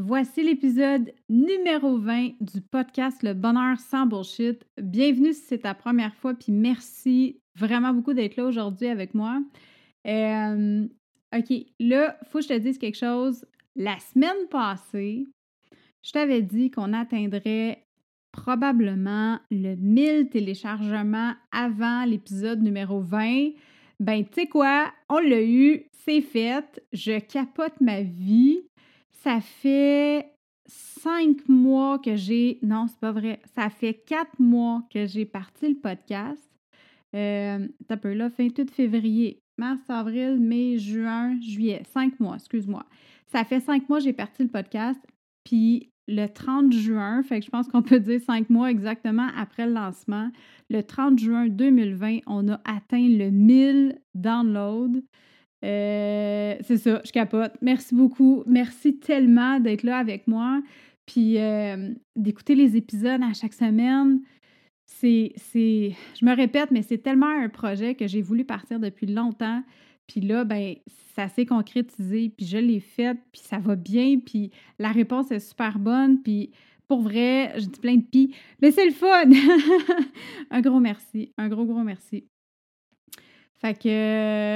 Voici l'épisode numéro 20 du podcast Le Bonheur sans bullshit. Bienvenue si c'est ta première fois, puis merci vraiment beaucoup d'être là aujourd'hui avec moi. Euh, OK, là, faut que je te dise quelque chose. La semaine passée, je t'avais dit qu'on atteindrait probablement le 1000 téléchargements avant l'épisode numéro 20. Ben, tu sais quoi? On l'a eu, c'est fait. Je capote ma vie. Ça fait cinq mois que j'ai. Non, c'est pas vrai. Ça fait quatre mois que j'ai parti le podcast. Euh, T'as peu là, fin tout février, mars, avril, mai, juin, juillet. Cinq mois, excuse-moi. Ça fait cinq mois que j'ai parti le podcast. Puis le 30 juin, fait que je pense qu'on peut dire cinq mois exactement après le lancement, le 30 juin 2020, on a atteint le 1000 downloads. Euh, c'est ça, je capote. Merci beaucoup. Merci tellement d'être là avec moi. Puis euh, d'écouter les épisodes à chaque semaine. C'est, je me répète, mais c'est tellement un projet que j'ai voulu partir depuis longtemps. Puis là, ben, ça s'est concrétisé, puis je l'ai fait, puis ça va bien, puis la réponse est super bonne, puis pour vrai, je dis plein de pis, mais c'est le fun! un gros merci, un gros, gros merci. Fait que,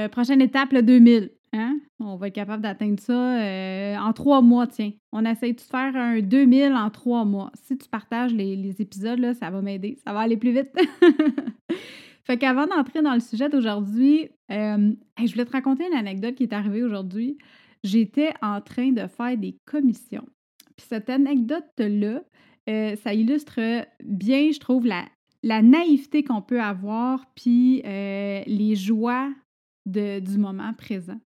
euh, prochaine étape, le 2000. Hein? On va être capable d'atteindre ça euh, en trois mois, tiens. On essaye de faire un 2000 en trois mois. Si tu partages les, épisodes, là, ça va m'aider. Ça va aller plus vite. fait qu'avant d'entrer dans le sujet d'aujourd'hui, euh, je voulais te raconter une anecdote qui est arrivée aujourd'hui. J'étais en train de faire des commissions. Puis cette anecdote-là, ça illustre bien, je trouve, la, la naïveté qu'on peut avoir, puis euh, les joies de, du moment présent.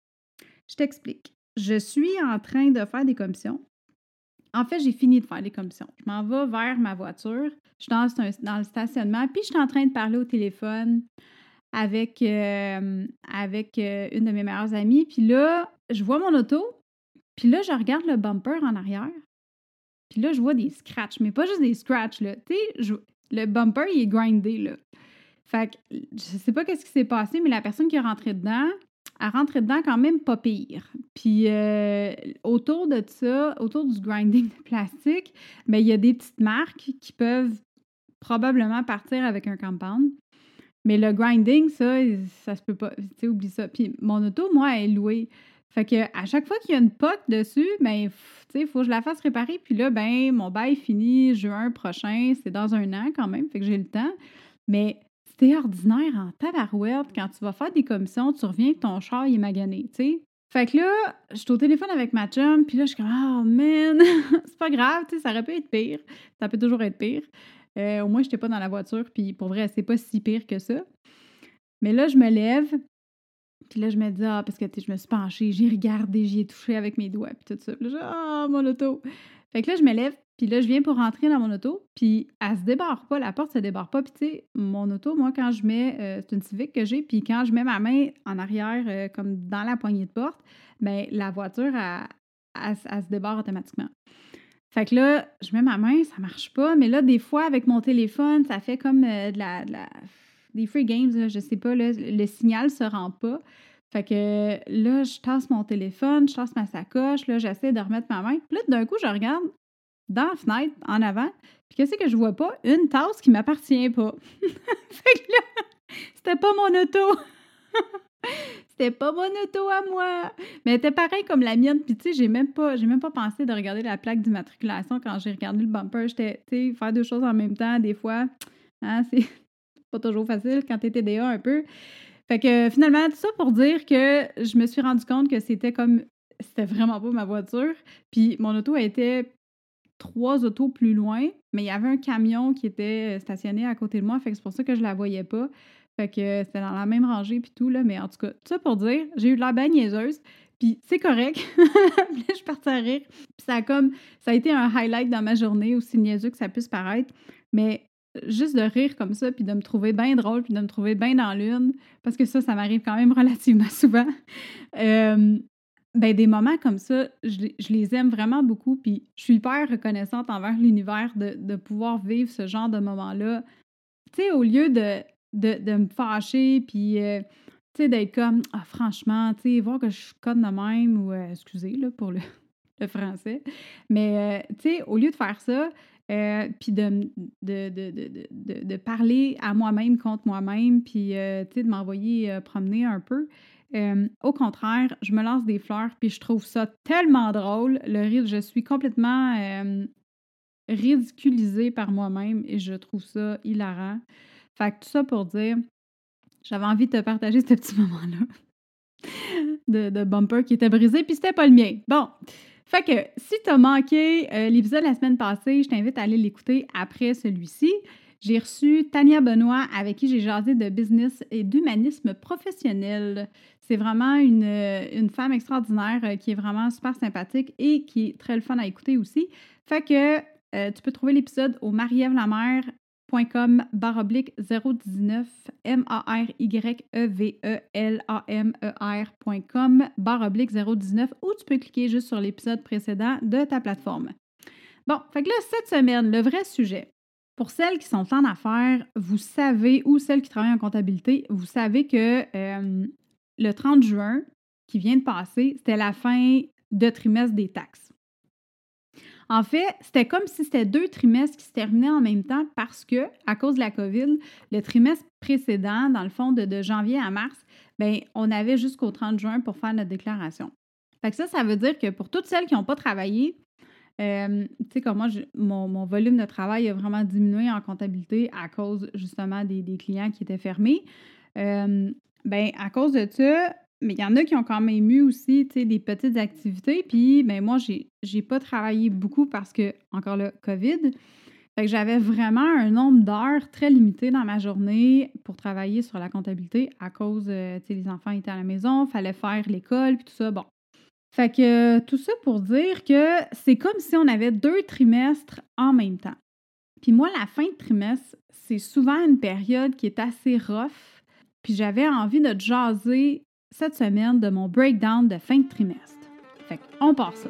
Je t'explique. Je suis en train de faire des commissions. En fait, j'ai fini de faire des commissions. Je m'en vais vers ma voiture. Je suis dans, le stationnement, puis je suis en train de parler au téléphone avec, euh, euh, une de mes meilleures amies. Puis là, je vois mon auto, puis là, je regarde le bumper en arrière. Puis là, je vois des scratchs, mais pas juste des scratchs, là. Tu sais, le bumper, il est grindé, là. Fait que je sais pas qu'est-ce qui s'est passé, mais la personne qui est rentrée dedans, a rentré dedans quand même pas pire. Puis euh, autour de ça, autour du grinding de plastique, ben, il y a des petites marques qui peuvent probablement partir avec un compound. Mais le grinding, ça, ça se peut pas. Tu sais, oublie ça. Puis mon auto, moi, elle est louée. Fait que à chaque fois qu'il y a une pote dessus, ben, tu il faut que je la fasse réparer. Puis là, ben, mon bail finit juin prochain. C'est dans un an quand même, fait que j'ai le temps. Mais c'était ordinaire en tabarouette. Quand tu vas faire des commissions, tu reviens ton char, est magané, tu sais. Fait que là, je suis au téléphone avec ma chum, puis là, je suis comme « Oh, man! c'est pas grave, tu sais, ça aurait pu être pire. Ça peut toujours être pire. Euh, au moins, je n'étais pas dans la voiture, puis pour vrai, c'est pas si pire que ça. Mais là, je me lève, puis là, je me dis, ah, parce que je me suis penchée, j'ai regardé, j'y ai touché avec mes doigts, puis tout ça. Puis là, ah, mon auto. Fait que là, je me lève, puis là, je viens pour rentrer dans mon auto, puis elle se débarre pas, la porte se débarre pas. Puis tu sais, mon auto, moi, quand je mets, euh, c'est une Civic que j'ai, puis quand je mets ma main en arrière, euh, comme dans la poignée de porte, bien, la voiture, elle, se débarre automatiquement. Fait que là, je mets ma main, ça marche pas, mais là, des fois, avec mon téléphone, ça fait comme euh, de la des free games, je sais pas, le signal se rend pas. Fait que là, je tasse mon téléphone, je tasse ma sacoche, là, j'essaie de remettre ma main. Puis là, d'un coup, je regarde dans la fenêtre, en avant, puis qu'est-ce que je vois pas? Une tasse qui m'appartient pas. fait que là, c'était pas mon auto! c'était pas mon auto à moi! Mais elle était pareil comme la mienne, puis tu sais, j'ai même pas, j'ai même pas pensé de regarder la plaque d'immatriculation quand j'ai regardé le bumper. J'étais, tu sais, faire deux choses en même temps, des fois, hein, c'est toujours facile quand t'es TDA un peu. Fait que finalement, tout ça pour dire que je me suis rendu compte que c'était comme. C'était vraiment pas ma voiture. Puis mon auto était trois autos plus loin, mais il y avait un camion qui était stationné à côté de moi. Fait que c'est pour ça que je la voyais pas. Fait que c'était dans la même rangée puis tout, là. Mais en tout cas, tout ça pour dire, j'ai eu de la bain niaiseuse. Puis c'est correct. puis je suis partie à rire. Puis ça a comme. Ça a été un highlight dans ma journée, aussi niaiseux que ça puisse paraître. Mais juste de rire comme ça, puis de me trouver bien drôle, puis de me trouver bien dans l'une, parce que ça, ça m'arrive quand même relativement souvent. Euh, ben, des moments comme ça, je, les aime vraiment beaucoup, puis je suis hyper reconnaissante envers l'univers de, pouvoir vivre ce genre de moment-là. Tu sais, au lieu de, de, me fâcher, puis, euh, tu sais, d'être comme, ah, franchement, tu sais, voir que je code de même, ou, euh, excusez, là, pour le, le français. Mais, tu sais, au lieu de faire ça, euh, puis de, de, de, de, parler à moi-même contre moi-même, puis, euh, de m'envoyer promener un peu, au contraire, je me lance des fleurs, puis je trouve ça tellement drôle. Le je suis complètement ridiculisée par moi-même et je trouve ça hilarant. Fait que tout ça pour dire, j'avais envie de te partager ce petit moment-là de, bumper qui était brisé, puis c'était pas le mien. Bon. Fait que si t'as manqué euh, l'épisode la semaine passée, je t'invite à aller l'écouter après celui-ci. J'ai reçu Tania Benoît avec qui j'ai jasé de business et d'humanisme professionnel. C'est vraiment une, une, femme extraordinaire euh, qui est vraiment super sympathique et qui est très le fun à écouter aussi. Fait que euh, tu peux trouver l'épisode au Marie-Ève Com baroblique 019 m a r y e v e l a m e r.com baroblique 019 ou tu peux cliquer juste sur l'épisode précédent de ta plateforme. Bon, fait que là, cette semaine, le vrai sujet. Pour celles qui sont en affaires, vous savez, ou celles qui travaillent en comptabilité, vous savez que euh, le 30 juin qui vient de passer, c'était la fin de trimestre des taxes. En fait, c'était comme si c'était deux trimestres qui se terminaient en même temps parce que, à cause de la COVID, le trimestre précédent, dans le fond, de, janvier à mars, bien, on avait jusqu'au 30 juin pour faire notre déclaration. Fait que ça, ça veut dire que pour toutes celles qui n'ont pas travaillé, euh, tu sais, comme moi, mon, volume de travail a vraiment diminué en comptabilité à cause justement des, clients qui étaient fermés. Euh, bien, à cause de ça, mais il y en a qui ont quand même eu aussi, des petites activités. Puis, ben moi, j'ai, j'ai pas travaillé beaucoup parce que, encore le COVID. Fait que j'avais vraiment un nombre d'heures très limité dans ma journée pour travailler sur la comptabilité à cause, euh, tu sais, les enfants étaient à la maison, fallait faire l'école, puis tout ça. Bon. Fait que tout ça pour dire que c'est comme si on avait deux trimestres en même temps. Puis moi, la fin de trimestre, c'est souvent une période qui est assez rough. Puis j'avais envie de jaser cette semaine de mon breakdown de fin de trimestre. Fait on part ça.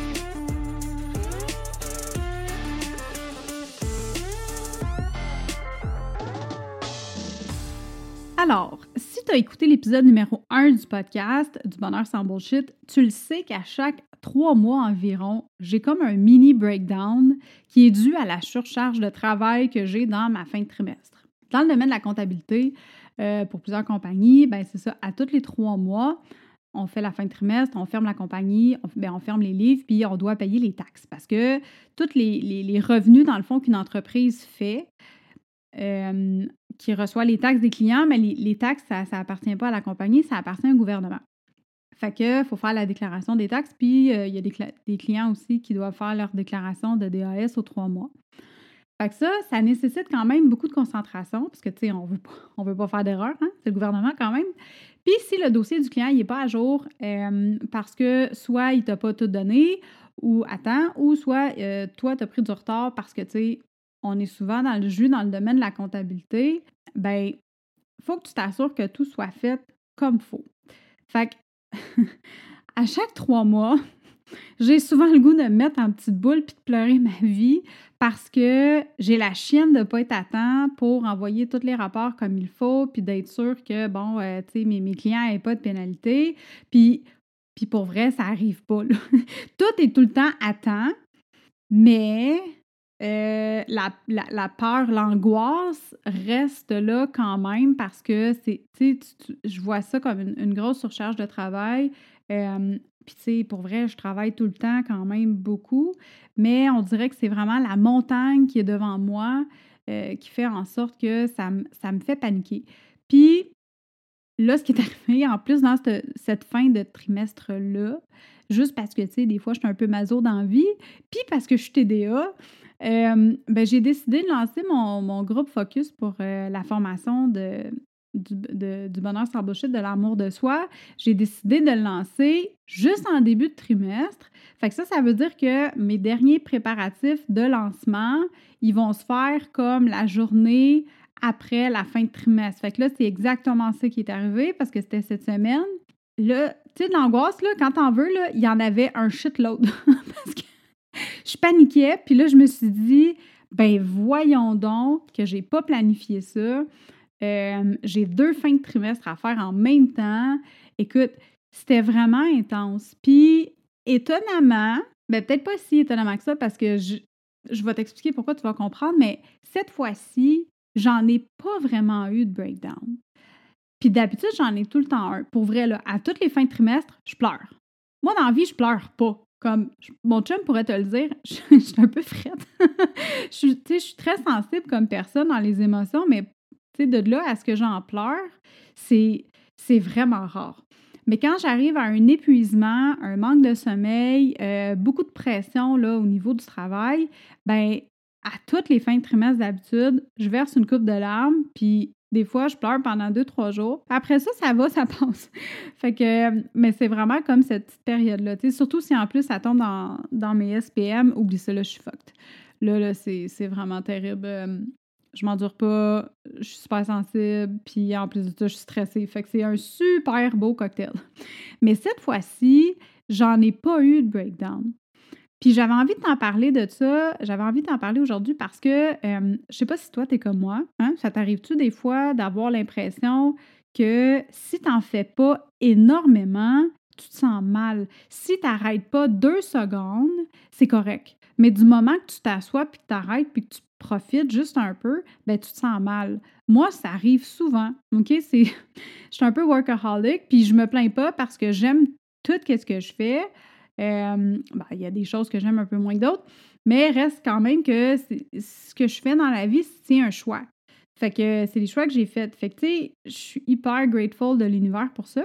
Alors, si tu as écouté l'épisode numéro 1 du podcast du bonheur sans bullshit, tu le sais qu'à chaque trois mois environ, j'ai comme un mini breakdown qui est dû à la surcharge de travail que j'ai dans ma fin de trimestre. Dans le domaine de la comptabilité, euh, pour plusieurs compagnies, ben c'est ça, à tous les trois mois, on fait la fin de trimestre, on ferme la compagnie, on, ben, ferme les livres, puis on doit payer les taxes. Parce que tous les, revenus, dans le fond, qu'une entreprise fait, euh, qui reçoit les taxes des clients, mais les, taxes, ça n'appartient pas à la compagnie, ça appartient au gouvernement. Fait que faut faire la déclaration des taxes, puis euh, il y a des, clients aussi qui doivent faire leur déclaration de DAS aux trois mois. Fait que ça, ça nécessite quand même beaucoup de concentration, parce que, tu sais, on veut pas, veut pas faire d'erreur, hein? c'est le gouvernement quand même. Puis si le dossier du client n'est pas à jour, euh, parce que soit il ne t'a pas tout donné, ou temps, ou soit euh, toi, tu as pris du retard parce que, tu sais, on est souvent dans le jus dans le domaine de la comptabilité, ben il faut que tu t'assures que tout soit fait comme faut. Fait que, à chaque trois mois, j'ai souvent le goût de me mettre en petite boule puis de pleurer ma vie parce que j'ai la chienne de ne pas être à temps pour envoyer tous les rapports comme il faut puis d'être sûr que, bon, euh, tu sais, mes, clients n'aient pas de pénalité. Puis, puis pour vrai, ça n'arrive pas. tout est tout le temps à temps, mais euh, la, peur, l'angoisse reste là quand même parce que c'est, je vois ça comme une, grosse surcharge de travail. Euh, puis, tu sais, pour vrai, je travaille tout le temps quand même beaucoup, mais on dirait que c'est vraiment la montagne qui est devant moi euh, qui fait en sorte que ça, ça me fait paniquer. Puis, là, ce qui est arrivé, en plus, dans cette, fin de trimestre-là, juste parce que, tu sais, des fois, je suis un peu maso dans puis parce que je suis TDA, euh, ben, j'ai décidé de lancer mon, groupe Focus pour euh, la formation de, du, bonheur sans bullshit, de l'amour de soi, j'ai décidé de le lancer juste en début de trimestre. Fait que ça, ça veut dire que mes derniers préparatifs de lancement, ils vont se faire comme la journée après la fin de trimestre. Fait que là, c'est exactement ça qui est arrivé parce que c'était cette semaine. Là, tu sais, de l'angoisse, là, quand t'en veux, là, il y en avait un shitload. parce que je paniquais, puis là, je me suis dit, ben voyons donc que j'ai pas planifié ça. Euh, j'ai deux fins de trimestre à faire en même temps. Écoute, c'était vraiment intense. Puis, étonnamment, ben peut-être pas si étonnamment que ça, parce que je, je vais t'expliquer pourquoi tu vas comprendre, mais cette fois-ci, j'en ai pas vraiment eu de breakdown. Puis d'habitude, j'en ai tout le temps un. Pour vrai, là, à toutes les fins de trimestre, je pleure. Moi, dans la vie, je pleure pas. Comme mon chum pourrait te le dire, je, suis un peu frette. je, je suis très sensible comme personne dans les émotions, mais de là à ce que j'en pleure, c'est vraiment rare. Mais quand j'arrive à un épuisement, un manque de sommeil, euh, beaucoup de pression là, au niveau du travail, ben à toutes les fins de trimestre d'habitude, je verse une coupe de larmes, puis des fois, je pleure pendant deux, trois jours. Après ça, ça va, ça passe. fait que, mais c'est vraiment comme cette petite période-là. Surtout si en plus ça tombe dans, dans, mes SPM, oublie ça, là, je suis fucked. Là, là c'est vraiment terrible. Euh, je m'endure pas, je suis super sensible, puis en plus de ça, je suis stressée. Fait que c'est un super beau cocktail. Mais cette fois-ci, j'en ai pas eu de breakdown. Puis j'avais envie de t'en parler de ça, j'avais envie de t'en parler aujourd'hui parce que euh, je sais pas si toi, tu es comme moi, hein? ça t'arrive-tu des fois d'avoir l'impression que si tu n'en fais pas énormément, tu te sens mal? Si tu n'arrêtes pas deux secondes, c'est correct. Mais du moment que tu t'assois, puis que tu arrêtes, puis que tu profites juste un peu, ben tu te sens mal. Moi, ça arrive souvent. OK? C'est, je suis un peu workaholic, puis je me plains pas parce que j'aime tout ce que je fais. Euh, ben, il y a des choses que j'aime un peu moins que d'autres, mais reste quand même que ce que je fais dans la vie, c'est un choix. Fait que c'est les choix que j'ai faits. Fait que, tu sais, je suis hyper grateful de l'univers pour ça.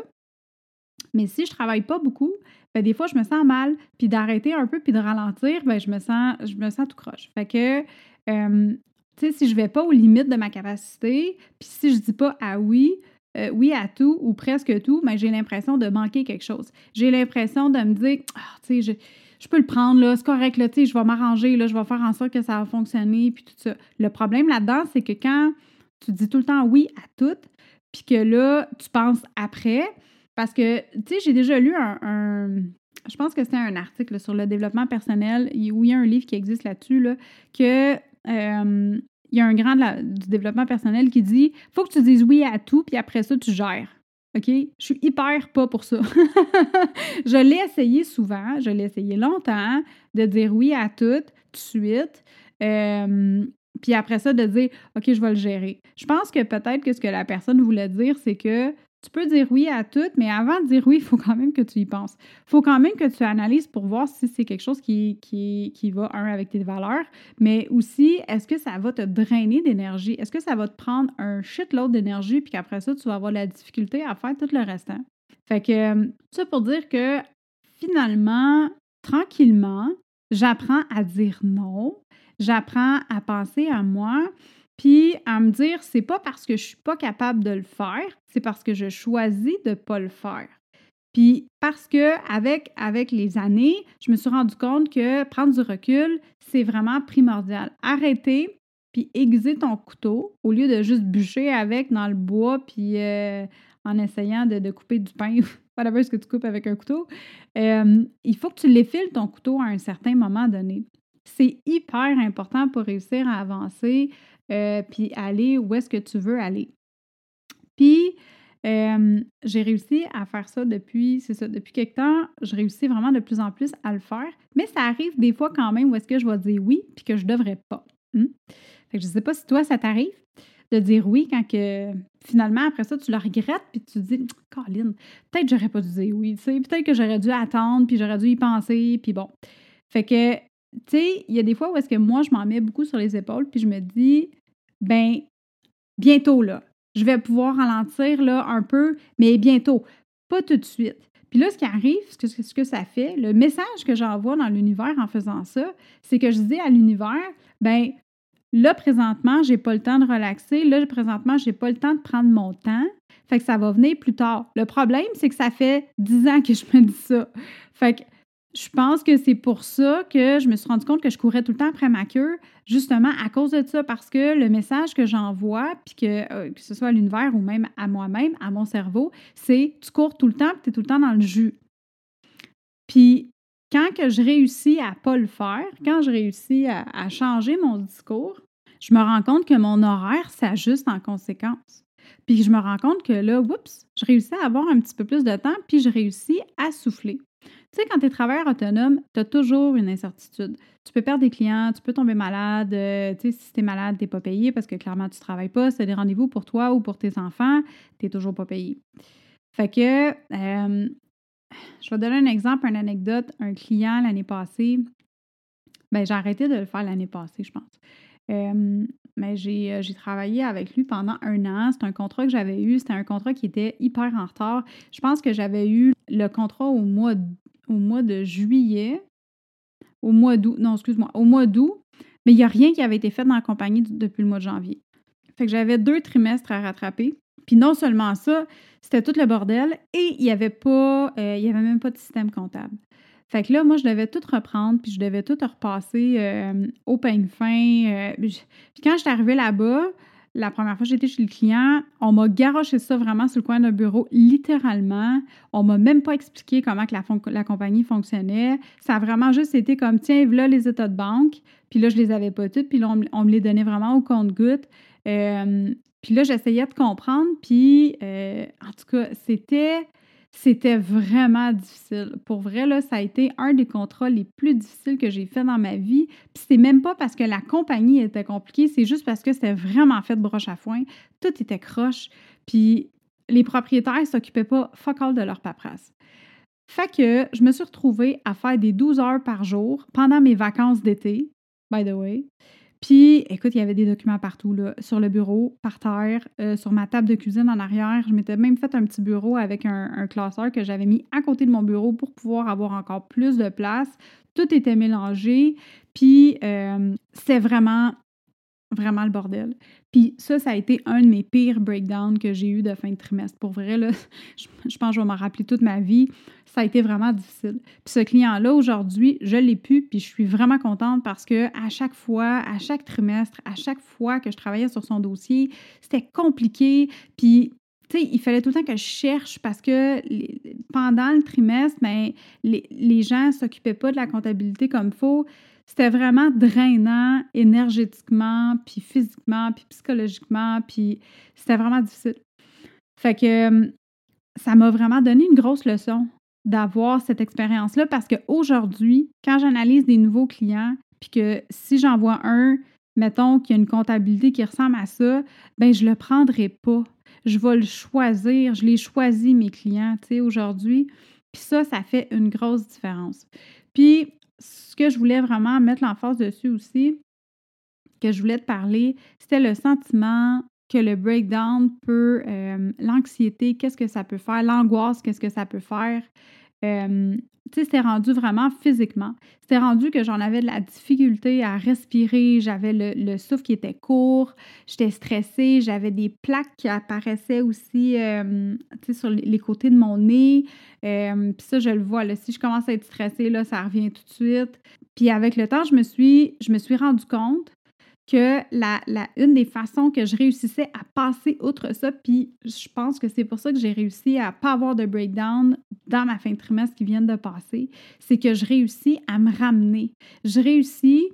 Mais si je travaille pas beaucoup, ben, des fois, je me sens mal. Puis d'arrêter un peu puis de ralentir, ben, je me sens, je me sens tout croche. Fait que, euh, tu sais, si je vais pas aux limites de ma capacité, puis si je dis pas ah oui, euh, oui à tout ou presque tout, ben, j'ai l'impression de manquer quelque chose. J'ai l'impression de me dire, ah, tu sais, je, peux le prendre, là, c'est correct, là, tu sais, je vais m'arranger, là, je vais faire en sorte que ça va fonctionner, puis tout ça. Le problème là-dedans, c'est que quand tu dis tout le temps oui à tout, puis que là, tu penses après, parce que, tu sais, j'ai déjà lu un, je pense que c'était un article sur le développement personnel, où il y a un livre qui existe là-dessus, là, que euh, il y a un grand du développement personnel qui dit faut que tu dises oui à tout, puis après ça, tu gères. OK? Je suis hyper pas pour ça. je l'ai essayé souvent, je l'ai essayé longtemps, de dire oui à tout, tout de suite. Euh, puis après ça, de dire OK, je vais le gérer. Je pense que peut-être que ce que la personne voulait dire, c'est que tu peux dire oui à tout, mais avant de dire oui, il faut quand même que tu y penses. Il faut quand même que tu analyses pour voir si c'est quelque chose qui, qui, qui, va, un, avec tes valeurs, mais aussi, est-ce que ça va te drainer d'énergie? Est-ce que ça va te prendre un shitload d'énergie, puis qu'après ça, tu vas avoir la difficulté à faire tout le restant? Fait que, ça pour dire que finalement, tranquillement, j'apprends à dire non, j'apprends à penser à moi, puis à me dire, c'est pas parce que je suis pas capable de le faire, c'est parce que je choisis de pas le faire. Puis parce que avec, avec les années, je me suis rendu compte que prendre du recul, c'est vraiment primordial. Arrêter, puis aiguiser ton couteau au lieu de juste bûcher avec dans le bois, puis euh, en essayant de, couper du pain, whatever ce que tu coupes avec un couteau. Euh, il faut que tu l'effiles ton couteau à un certain moment donné. C'est hyper important pour réussir à avancer, euh, puis aller où est-ce que tu veux aller. Puis, euh, j'ai réussi à faire ça depuis, c'est ça, depuis quelque temps, je réussis vraiment de plus en plus à le faire, mais ça arrive des fois quand même où est-ce que je vais dire oui, puis que je devrais pas. Hmm? Fait que je sais pas si toi, ça t'arrive de dire oui quand que finalement, après ça, tu le regrettes, puis tu te dis, Colin, peut-être j'aurais pas dû dire oui, tu sais, peut-être que j'aurais dû attendre, puis j'aurais dû y penser, puis bon. Fait que tu sais, il y a des fois où est-ce que moi, je m'en mets beaucoup sur les épaules, puis je me dis, ben, bientôt, là, je vais pouvoir ralentir, là, un peu, mais bientôt, pas tout de suite. Puis là, ce qui arrive, ce que, ça fait, le message que j'envoie dans l'univers en faisant ça, c'est que je dis à l'univers, ben, Là, présentement, j'ai pas le temps de relaxer. Là, présentement, j'ai pas le temps de prendre mon temps. Fait que ça va venir plus tard. Le problème, c'est que ça fait dix ans que je me dis ça. Fait que je pense que c'est pour ça que je me suis rendu compte que je courais tout le temps après ma queue, justement à cause de ça, parce que le message que j'envoie, puis que, euh, ce soit à l'univers ou même à moi-même, à mon cerveau, c'est tu cours tout le temps, puis tu es tout le temps dans le jus. Puis quand que je réussis à pas le faire, quand je réussis à, à changer mon discours, je me rends compte que mon horaire s'ajuste en conséquence. Puis je me rends compte que là, oups, je réussis à avoir un petit peu plus de temps, puis je réussis à souffler. Tu sais, quand tu es travailleur autonome, tu as toujours une incertitude. Tu peux perdre des clients, tu peux tomber malade. Euh, tu sais, si tu es malade, tu n'es pas payé parce que clairement, tu ne travailles pas. As des rendez-vous pour toi ou pour tes enfants, tu n'es toujours pas payé. Fait que, euh, je vais donner un exemple, une anecdote. Un client l'année passée, ben, j'ai arrêté de le faire l'année passée, je pense. Euh, mais j'ai, j'ai travaillé avec lui pendant un an. C'est un contrat que j'avais eu. C'était un contrat qui était hyper en retard. Je pense que j'avais eu le contrat au mois au mois de juillet, au mois d'août, non, excuse-moi, au mois d'août, mais il n'y a rien qui avait été fait dans la compagnie depuis le mois de janvier. Fait que j'avais deux trimestres à rattraper. Puis non seulement ça, c'était tout le bordel et il n'y euh, avait même pas de système comptable. Fait que là, moi, je devais tout reprendre, puis je devais tout repasser euh, au peigne fin. Euh, puis quand je suis arrivée là-bas, la première fois que j'étais chez le client, on m'a garoché ça vraiment sur le coin d'un bureau, littéralement. On m'a même pas expliqué comment que la, compagnie fonctionnait. Ça a vraiment juste été comme, tiens, voilà les états de banque. Puis là, je les avais pas toutes. Puis là, on, me les donnait vraiment au compte-goutte. Euh, puis là, j'essayais de comprendre. Puis, euh, en tout cas, c'était c'était vraiment difficile. Pour vrai, là, ça a été un des contrats les plus difficiles que j'ai fait dans ma vie. Puis c'est même pas parce que la compagnie était compliquée, c'est juste parce que c'était vraiment fait de broche à foin. Tout était croche. Puis les propriétaires s'occupaient pas fuck all de leur paperasse. Fait que je me suis retrouvée à faire des 12 heures par jour pendant mes vacances d'été, by the way. Puis, écoute, il y avait des documents partout, là, sur le bureau, par terre, euh, sur ma table de cuisine en arrière. Je m'étais même fait un petit bureau avec un, classeur que j'avais mis à côté de mon bureau pour pouvoir avoir encore plus de place. Tout était mélangé. Puis, euh, c'est vraiment, vraiment le bordel. Puis ça, ça a été un de mes pires breakdowns que j'ai eu de fin de trimestre. Pour vrai, là, je, pense que je vais m'en rappeler toute ma vie ça a été vraiment difficile. Puis ce client-là, aujourd'hui, je l'ai pu, puis je suis vraiment contente parce que à chaque fois, à chaque trimestre, à chaque fois que je travaillais sur son dossier, c'était compliqué. Puis tu sais, il fallait tout le temps que je cherche parce que pendant le trimestre, ben, les, les gens ne s'occupaient pas de la comptabilité comme il faut. C'était vraiment drainant énergétiquement, puis physiquement, puis psychologiquement, puis c'était vraiment difficile. Fait que ça m'a vraiment donné une grosse leçon d'avoir cette expérience-là parce qu'aujourd'hui, quand j'analyse des nouveaux clients, puis que si j'en vois un, mettons, qui a une comptabilité qui ressemble à ça, ben je le prendrai pas. Je vais le choisir. Je l'ai choisi, mes clients, tu sais, aujourd'hui. Puis ça, ça fait une grosse différence. Puis, ce que je voulais vraiment mettre l'emphase dessus aussi, que je voulais te parler, c'était le sentiment que le breakdown peut, euh, l'anxiété, qu'est-ce que ça peut faire, l'angoisse, qu'est-ce que ça peut faire. Euh, tu sais, c'était rendu vraiment physiquement. C'était rendu que j'en avais de la difficulté à respirer, j'avais le, souffle qui était court, j'étais stressée, j'avais des plaques qui apparaissaient aussi, euh, tu sais, sur les côtés de mon nez. Puis ça, je le vois, là, si je commence à être stressée, là, ça revient tout de suite. Puis avec le temps, je me suis, je me suis rendu compte que la, une des façons que je réussissais à passer outre ça, puis je pense que c'est pour ça que j'ai réussi à pas avoir de breakdown dans ma fin de trimestre qui vient de passer, c'est que je réussis à me ramener. Je réussis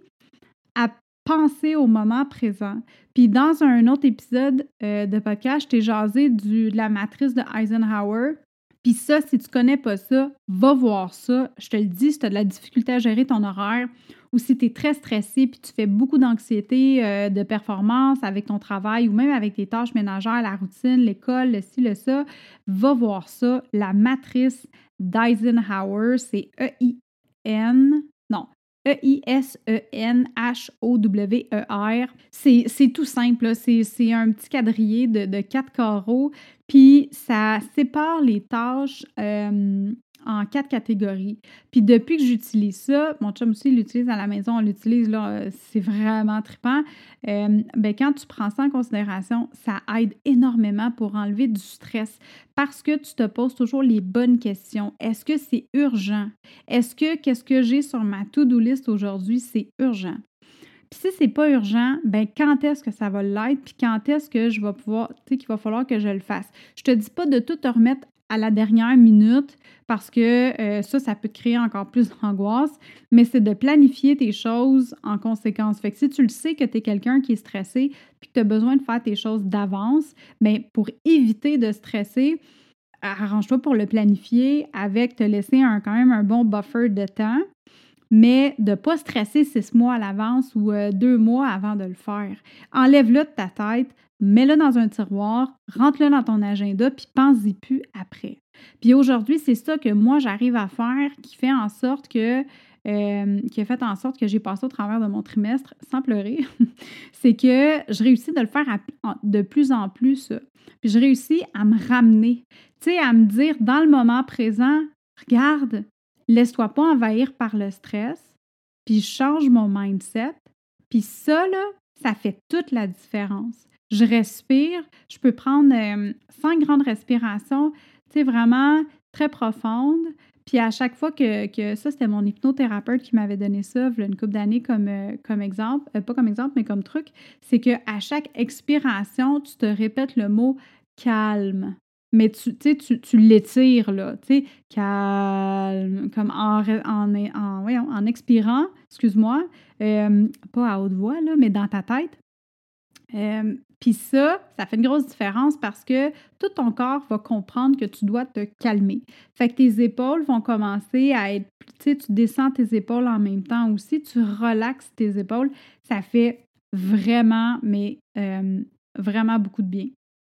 à penser au moment présent. Puis dans un autre épisode euh, de podcast, je t'ai jasé de la matrice de Eisenhower. Puis ça, si tu connais pas ça, va voir ça. Je te le dis, si tu as de la difficulté à gérer ton horaire ou si tu es très stressé puis tu fais beaucoup d'anxiété euh, de performance avec ton travail ou même avec tes tâches ménagères, la routine, l'école, le ci, le ça, va voir ça. La matrice d'Eisenhower, c'est E-I-N, non, E-I-S-E-N-H-O-W-E-R. C'est tout simple, c'est un petit quadrillé de, quatre carreaux, puis ça sépare les tâches euh, en quatre catégories. Puis depuis que j'utilise ça, mon chum aussi l'utilise à la maison, on l'utilise là, c'est vraiment trippant. Euh, ben, quand tu prends ça en considération, ça aide énormément pour enlever du stress parce que tu te poses toujours les bonnes questions. Est-ce que c'est urgent? Est-ce que qu'est-ce que j'ai sur ma to-do list aujourd'hui, c'est urgent? Puis si c'est pas urgent, ben quand est-ce que ça va l'être, puis quand est-ce que je vais pouvoir, tu sais, qu'il va falloir que je le fasse? Je te dis pas de tout te remettre à la dernière minute parce que euh, ça, ça peut te créer encore plus d'angoisse, mais c'est de planifier tes choses en conséquence. Fait que si tu le sais que tu es quelqu'un qui est stressé puis que tu as besoin de faire tes choses d'avance, mais ben, pour éviter de stresser, arrange-toi pour le planifier avec te laisser un, quand même un bon buffer de temps mais de ne pas stresser six mois à l'avance ou euh, deux mois avant de le faire. Enlève-le de ta tête, mets-le dans un tiroir, rentre-le dans ton agenda, puis pense-y plus après. Puis aujourd'hui, c'est ça que moi, j'arrive à faire qui fait en sorte que euh, qui fait en sorte que j'ai passé au travers de mon trimestre sans pleurer, c'est que je réussis de le faire de plus en plus. Puis je réussis à me ramener, tu sais, à me dire dans le moment présent, regarde, Laisse-toi pas envahir par le stress, puis change mon mindset. Puis ça, là, ça fait toute la différence. Je respire, je peux prendre euh, cinq grandes respirations, vraiment très profondes. Puis à chaque fois que, que ça, c'était mon hypnothérapeute qui m'avait donné ça, a une couple d'années comme, euh, comme exemple, euh, pas comme exemple, mais comme truc, c'est qu'à chaque expiration, tu te répètes le mot calme mais tu, tu, tu l'étires, là, tu sais, calme, comme en, en, en, en expirant, excuse-moi, pas à haute voix, là, mais dans ta tête. Puis ça, ça fait une grosse différence parce que tout ton corps va comprendre que tu dois te calmer. Fait que tes épaules vont commencer à être, tu sais, tu descends tes épaules en même temps aussi, tu relaxes tes épaules. Ça fait vraiment, mais euh, vraiment beaucoup de bien.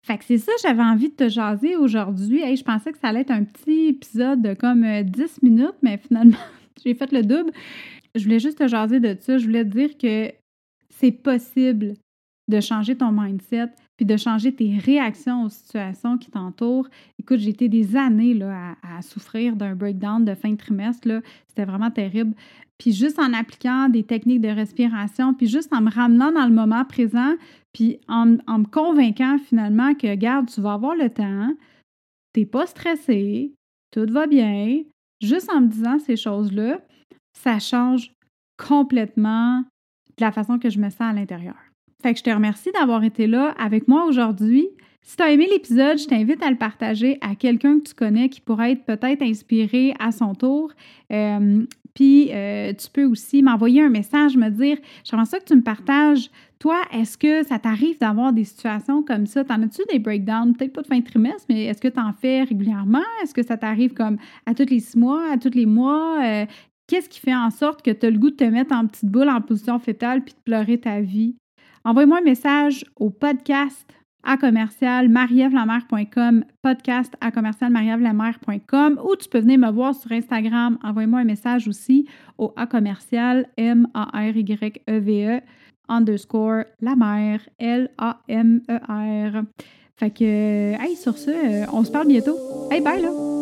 Fait que c'est ça, j'avais envie de te jaser aujourd'hui. je pensais que ça allait être un petit épisode de comme 10 euh, minutes, mais finalement, j'ai fait le double. Je voulais juste te jaser de ça. Je voulais te dire que c'est possible de changer ton mindset puis de changer tes réactions aux situations qui t'entourent. Écoute, j'ai été des années là, à, souffrir d'un breakdown de fin de trimestre. C'était vraiment terrible. Puis juste en appliquant des techniques de respiration, puis juste en me ramenant dans le moment présent, puis en, me convainquant finalement que, regarde, tu vas avoir le temps, t'es pas stressé, tout va bien, juste en me disant ces choses-là, ça change complètement la façon que je me sens à l'intérieur. Fait que je te remercie d'avoir été là avec moi aujourd'hui. Si tu as aimé l'épisode, je t'invite à le partager à quelqu'un que tu connais qui pourrait être peut-être inspiré à son tour. Euh, puis euh, tu peux aussi m'envoyer un message, me dire J'aimerais ça que tu me partages. Toi, est-ce que ça t'arrive d'avoir des situations comme ça? T'en as-tu des breakdowns? Peut-être pas de fin de trimestre, mais est-ce que tu en fais régulièrement? Est-ce que ça t'arrive comme à tous les six mois, à tous les mois? Euh, qu'est-ce qui fait en sorte que tu as le goût de te mettre en petite boule en position fétale puis de pleurer ta vie? Envoie-moi un message au podcast à commercial podcast à commercial ou tu peux venir me voir sur Instagram. Envoie-moi un message aussi au a commercial m a r y e underscore la mère L A M E R. Fait que, hey, sur ce, on se parle bientôt. Hey, bye là!